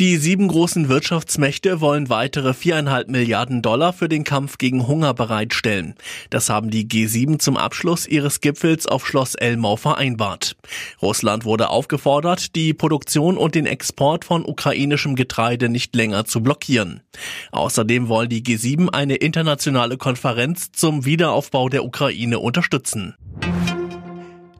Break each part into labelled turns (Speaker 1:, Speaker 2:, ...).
Speaker 1: Die sieben großen Wirtschaftsmächte wollen weitere viereinhalb Milliarden Dollar für den Kampf gegen Hunger bereitstellen. Das haben die G7 zum Abschluss ihres Gipfels auf Schloss Elmau vereinbart. Russland wurde aufgefordert, die Produktion und den Export von ukrainischem Getreide nicht länger zu blockieren. Außerdem wollen die G7 eine internationale Konferenz zum Wiederaufbau der Ukraine unterstützen.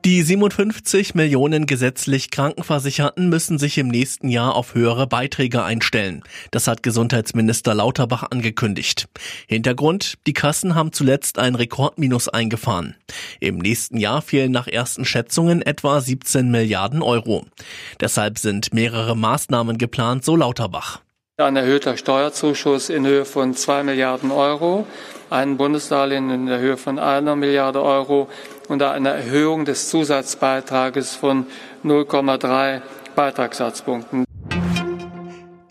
Speaker 1: Die 57 Millionen gesetzlich Krankenversicherten müssen sich im nächsten Jahr auf höhere Beiträge einstellen. Das hat Gesundheitsminister Lauterbach angekündigt. Hintergrund, die Kassen haben zuletzt ein Rekordminus eingefahren. Im nächsten Jahr fehlen nach ersten Schätzungen etwa 17 Milliarden Euro. Deshalb sind mehrere Maßnahmen geplant, so Lauterbach.
Speaker 2: Ein erhöhter Steuerzuschuss in Höhe von 2 Milliarden Euro, ein Bundesdarlehen in der Höhe von einer Milliarde Euro und eine Erhöhung des Zusatzbeitrages von 0,3 Beitragssatzpunkten.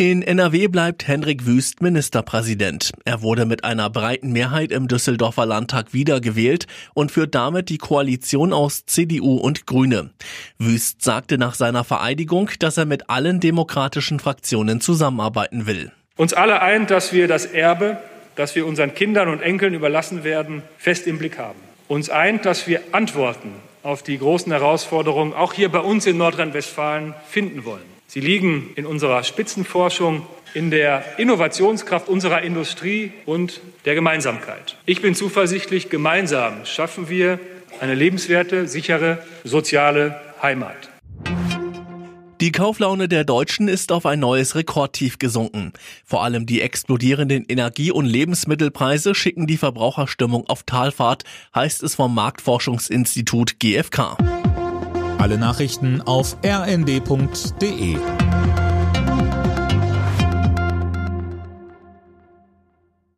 Speaker 1: In NRW bleibt Hendrik Wüst Ministerpräsident. Er wurde mit einer breiten Mehrheit im Düsseldorfer Landtag wiedergewählt und führt damit die Koalition aus CDU und Grüne. Wüst sagte nach seiner Vereidigung, dass er mit allen demokratischen Fraktionen zusammenarbeiten will.
Speaker 3: Uns alle eint, dass wir das Erbe, das wir unseren Kindern und Enkeln überlassen werden, fest im Blick haben. Uns eint, dass wir Antworten auf die großen Herausforderungen auch hier bei uns in Nordrhein-Westfalen finden wollen. Sie liegen in unserer Spitzenforschung, in der Innovationskraft unserer Industrie und der Gemeinsamkeit. Ich bin zuversichtlich, gemeinsam schaffen wir eine lebenswerte, sichere, soziale Heimat.
Speaker 1: Die Kauflaune der Deutschen ist auf ein neues Rekordtief gesunken. Vor allem die explodierenden Energie- und Lebensmittelpreise schicken die Verbraucherstimmung auf Talfahrt, heißt es vom Marktforschungsinstitut GfK.
Speaker 4: Alle Nachrichten auf rnd.de